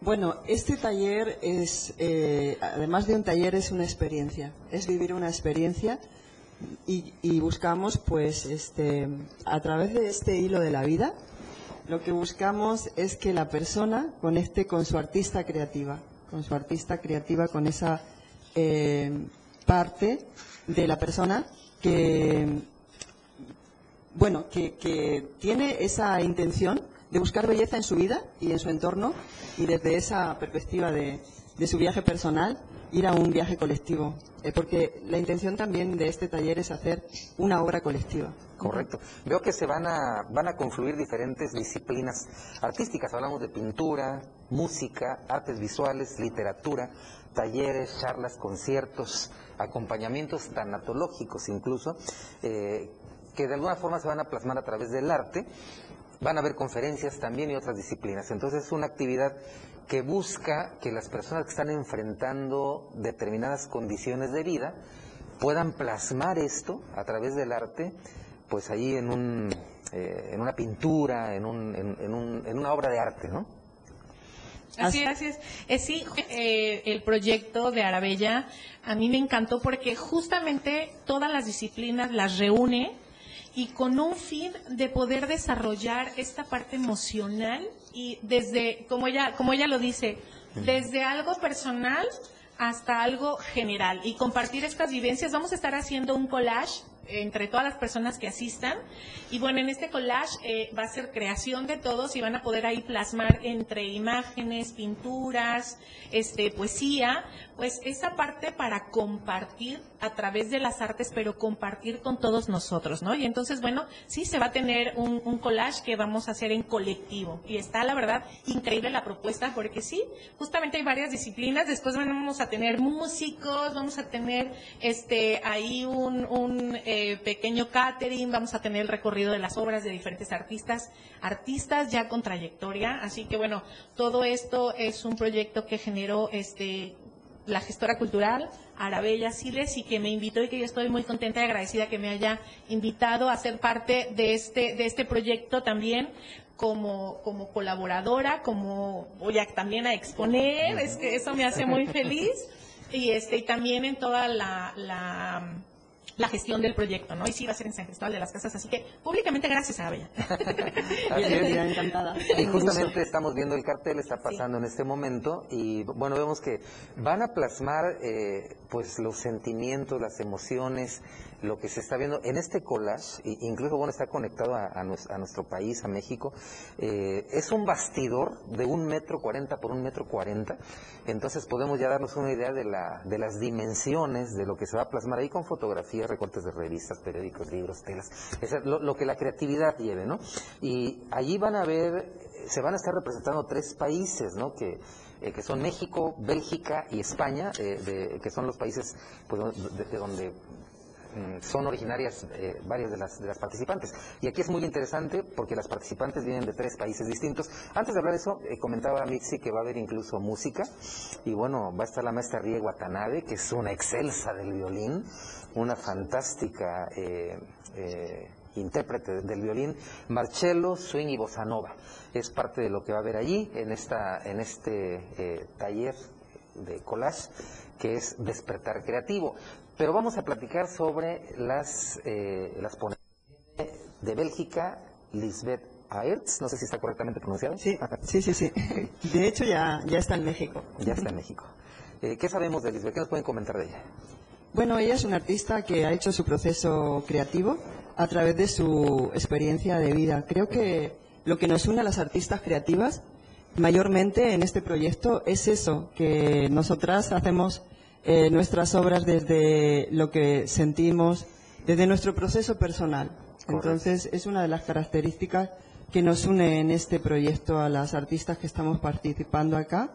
Bueno, este taller es, eh, además de un taller, es una experiencia. Es vivir una experiencia y, buscamos, pues, este, a través de este hilo de la vida, lo que buscamos es que la persona conecte con su artista creativa, con su artista creativa, con esa eh, parte de la persona que, bueno, que, que tiene esa intención de buscar belleza en su vida y en su entorno y desde esa perspectiva de, de su viaje personal ir a un viaje colectivo, Eh, porque la intención también de este taller es hacer una obra colectiva. Correcto. Veo que se van a, van a confluir diferentes disciplinas artísticas. Hablamos de pintura, música, artes visuales, literatura, talleres, charlas, conciertos, acompañamientos tanatológicos incluso, eh, que de alguna forma se van a plasmar a través del arte. Van a haber conferencias también y otras disciplinas. Entonces es una actividad que busca que las personas que están enfrentando determinadas condiciones de vida puedan plasmar esto a través del arte, pues ahí en, un, eh, en una pintura, en, un, en, un- en una obra de arte, ¿no? Así es. Eh, sí, eh, el proyecto de Arabella a mí me encantó porque justamente todas las disciplinas las reúne y con un fin de poder desarrollar esta parte emocional y desde, como ella, como ella lo dice, desde algo personal hasta algo general y compartir estas vivencias. Vamos a estar haciendo un collage entre todas las personas que asistan. Y bueno, en este collage eh, va a ser creación de todos y van a poder ahí plasmar entre imágenes, pinturas, este, poesía, pues esa parte para compartir a través de las artes, pero compartir con todos nosotros, ¿no? Y entonces, bueno, sí se va a tener un, collage que vamos a hacer en colectivo. Y está, la verdad, increíble la propuesta porque sí, justamente hay varias disciplinas, después vamos a tener músicos, vamos a tener este ahí un, un eh, pequeño catering, vamos a tener el recorrido de las obras de diferentes artistas, artistas ya con trayectoria, así que bueno, todo esto es un proyecto que generó este la gestora cultural Arabella Siles y que me invitó y que yo estoy muy contenta y agradecida que me haya invitado a ser parte de este de este proyecto también como como colaboradora, como voy a también a exponer, es que eso me hace muy feliz. Y este y también en toda la, la la gestión del proyecto, ¿no? Y sí va a ser en San Cristóbal de las Casas, así que públicamente gracias a Arabella. [laughs] Así es. Bienvenida, encantada. Y justamente estamos viendo el cartel, está pasando en este momento y bueno, vemos que van a plasmar eh, pues los sentimientos, las emociones, lo que se está viendo en este collage, incluso bueno, está conectado a, a nues- a nuestro país, a México, eh, es un bastidor de un metro cuarenta por un metro cuarenta, entonces podemos ya darnos una idea de, la, de las dimensiones de lo que se va a plasmar ahí con fotografías, recortes de revistas, periódicos, libros, telas, es lo, lo que la creatividad lleve, ¿no? Y allí van a ver, se van a estar representando tres países, ¿no? Que, eh, que son México, Bélgica y España, eh, de- que son los países pues, de, de donde son originarias eh, varias de las, de las participantes. Y aquí es muy interesante porque las participantes vienen de tres países distintos. Antes de hablar de eso, eh, comentaba Mixi que va a haber incluso música. Y bueno, va a estar la maestra Rie Watanabe, que es una excelsa del violín, una fantástica eh, eh, intérprete del violín, Marcello, swing y bossa nova. Es parte de lo que va a haber allí en, esta, en este eh, taller de collage que es Despertar Creativo. Pero vamos a platicar sobre las, eh, las ponencias de Bélgica, Lisbeth Aerts, no sé si está correctamente pronunciado. Sí, sí, sí, sí. De hecho ya, ya está en México. Ya está en México. Eh, ¿Qué sabemos de Lisbeth? ¿Qué nos pueden comentar de ella? Bueno, ella es una artista que ha hecho su proceso creativo a través de su experiencia de vida. Creo que lo que nos une a las artistas creativas mayormente en este proyecto es eso, que nosotras hacemos eh, nuestras obras desde lo que sentimos, desde nuestro proceso personal. Entonces, es una de las características que nos une en este proyecto a las artistas que estamos participando acá.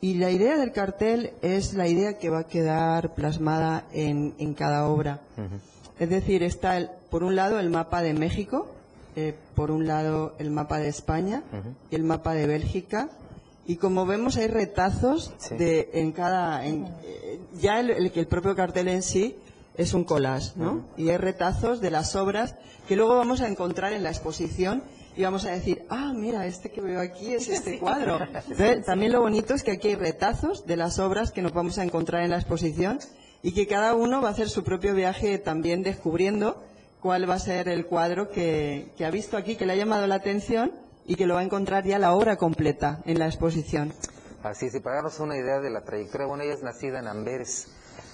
Y la idea del cartel es la idea que va a quedar plasmada en, en cada obra. Es decir, está el- por un lado el mapa de México, eh, por un lado el mapa de España y el mapa de Bélgica. Y como vemos hay retazos de en cada en- eh, ya el, el- el propio cartel en sí es un collage, ¿no? Y hay retazos de las obras que luego vamos a encontrar en la exposición y vamos a decir, ah, mira, este que veo aquí es este cuadro. [laughs] Entonces, también lo bonito es que aquí hay retazos de las obras que nos vamos a encontrar en la exposición y que cada uno va a hacer su propio viaje también descubriendo cuál va a ser el cuadro que, que ha visto aquí, que le ha llamado la atención y que lo va a encontrar ya la obra completa en la exposición. Así es, y para darnos una idea de la trayectoria, bueno, ella es nacida en Amberes,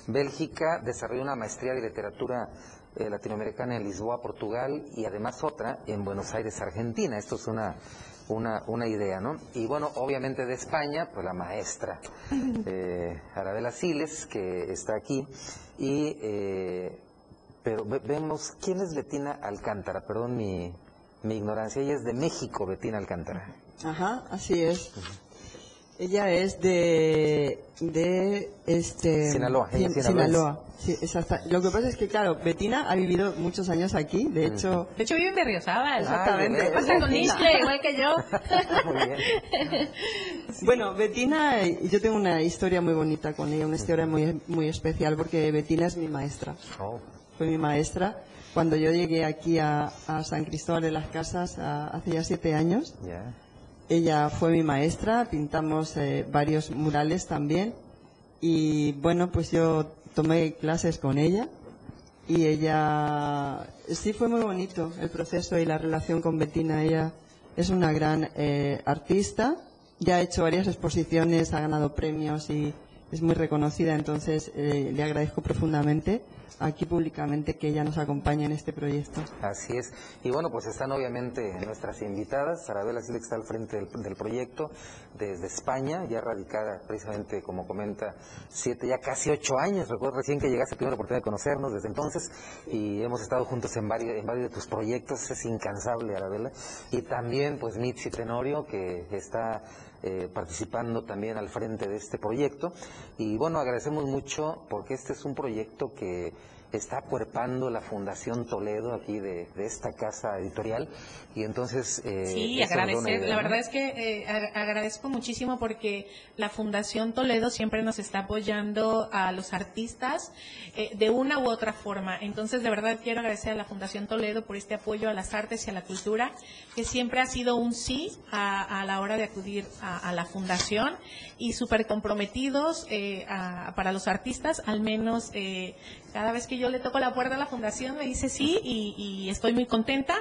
Bélgica, desarrolló una maestría de literatura eh, latinoamericana en Lisboa, Portugal, y además otra en Buenos Aires, Argentina. Esto es una, una, una idea, ¿no? Y bueno, obviamente de España, pues la maestra [laughs] eh, Arabela Siles, que está aquí, y... eh, pero ve- vemos, ¿quién es Betina Alcántara? Perdón mi, mi ignorancia, ella es de México, Betina Alcántara. Ajá, así es. Ella es de, de este Sinaloa, ella es Sin- sinaloense. Sinaloa. Sí, exacta. Lo que pasa es que, claro, Betina ha vivido muchos años aquí, de hecho... De hecho, vive en Berriozábal. Exactamente. ¿Qué pasa con Isle, igual que yo? [laughs] [laughs] Bueno, Betina, yo tengo una historia muy bonita con ella, una historia muy, muy especial, porque Betina es mi maestra. Oh. Fue mi maestra. Cuando yo llegué aquí a, a San Cristóbal de las Casas a- hace ya siete años, Ya. ella fue mi maestra, pintamos eh, varios murales también y bueno, pues yo tomé clases con ella y ella sí fue muy bonito el proceso y la relación con Bettina. Ella es una gran eh, artista, ya ha hecho varias exposiciones, ha ganado premios y es muy reconocida, entonces eh, le agradezco profundamente aquí públicamente que ella nos acompañe en este proyecto. Así es. Y bueno, pues están obviamente nuestras invitadas. Arabela Silex está al frente del, proyecto desde España, ya radicada precisamente, como comenta, siete, ya casi ocho años. Recuerdo recién que llegaste, la oportunidad de conocernos desde entonces y hemos estado juntos en varios, en varios de tus proyectos. Es incansable, Arabela. Y también, pues, Mitzi Tenorio, que está eh, participando también al frente de este proyecto. Y bueno, agradecemos mucho porque este es un proyecto que está acuerpando la Fundación Toledo aquí de, de esta casa editorial. Y entonces... eh, Sí, agradecer. idea, La ¿no? verdad es que eh, ag- agradezco muchísimo porque la Fundación Toledo siempre nos está apoyando a los artistas eh, de una u otra forma. Entonces, de verdad quiero agradecer a la Fundación Toledo por este apoyo a las artes y a la cultura, que siempre ha sido un sí a, a la hora de acudir a, a la Fundación y súper comprometidos eh, a- para los artistas, al menos eh, cada vez que yo le toco la puerta a la Fundación me dice sí y, estoy muy contenta.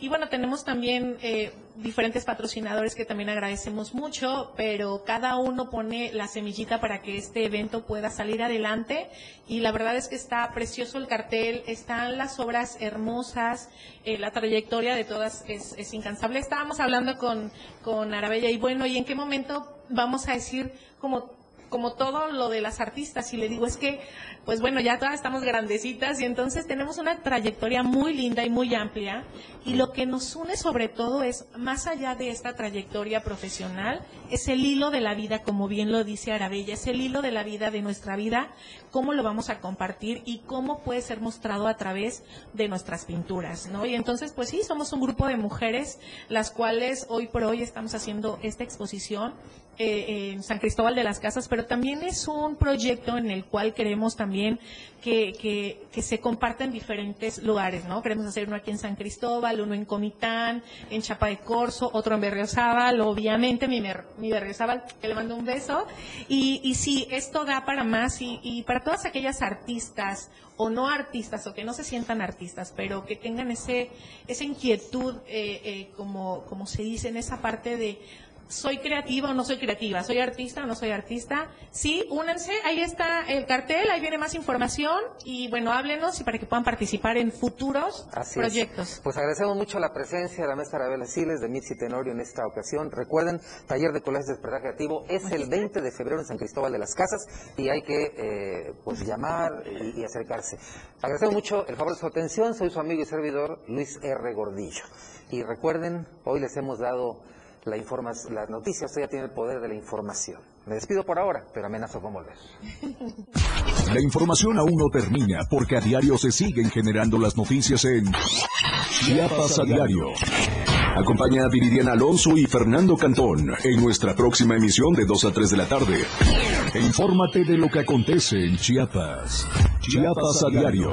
Y bueno, tenemos también eh, diferentes patrocinadores que también agradecemos mucho, pero cada uno pone la semillita para que este evento pueda salir adelante. Y la verdad es que está precioso el cartel, están las obras hermosas, eh, la trayectoria de todas es, es incansable. Estábamos hablando con, con Arabella y bueno, ¿y en qué momento vamos a decir como como todo lo de las artistas y le digo es que pues bueno ya todas estamos grandecitas y entonces tenemos una trayectoria muy linda y muy amplia. Y lo que nos une sobre todo es más allá de esta trayectoria profesional es el hilo de la vida como bien lo dice Arabella es el hilo de la vida de nuestra vida cómo lo vamos a compartir y cómo puede ser mostrado a través de nuestras pinturas no y entonces pues sí somos un grupo de mujeres las cuales hoy por hoy estamos haciendo esta exposición eh, en San Cristóbal de las Casas pero también es un proyecto en el cual queremos también que, que, que se comparta en diferentes lugares, ¿no? Queremos hacer uno aquí en San Cristóbal, uno en Comitán, en Chapa de Corzo, otro en Berriozábal, obviamente mi, mi Berriozábal, que le mando un beso. Y, y sí, esto da para más y, y para todas aquellas artistas o no artistas o que no se sientan artistas, pero que tengan ese, esa inquietud, eh, eh, como, como se dice en esa parte de soy creativa o no soy creativa, soy artista o no soy artista. Sí, únanse, ahí está el cartel, ahí viene más información y bueno, háblenos y para que puedan participar en futuros Así proyectos. es. Pues agradecemos mucho la presencia de la maestra Arabela Siles de Mitzi Tenorio en esta ocasión. Recuerden, taller de colegios de despertar creativo es el 20 de febrero en San Cristóbal de las Casas y hay que eh, pues llamar y, y acercarse. Agradecemos mucho el favor de su atención. Soy su amigo y servidor Luis R. Gordillo. Y recuerden, hoy les hemos dado la las noticias, usted ya tiene el poder de la información. Me despido por ahora, pero amenazo con volver. La información aún no termina porque a diario se siguen generando las noticias en Chiapas a diario. Acompaña a Viridiana Alonso y Fernando Cantón en nuestra próxima emisión de 2 a 3 de la tarde. Infórmate de lo que acontece en Chiapas. Chiapas a diario.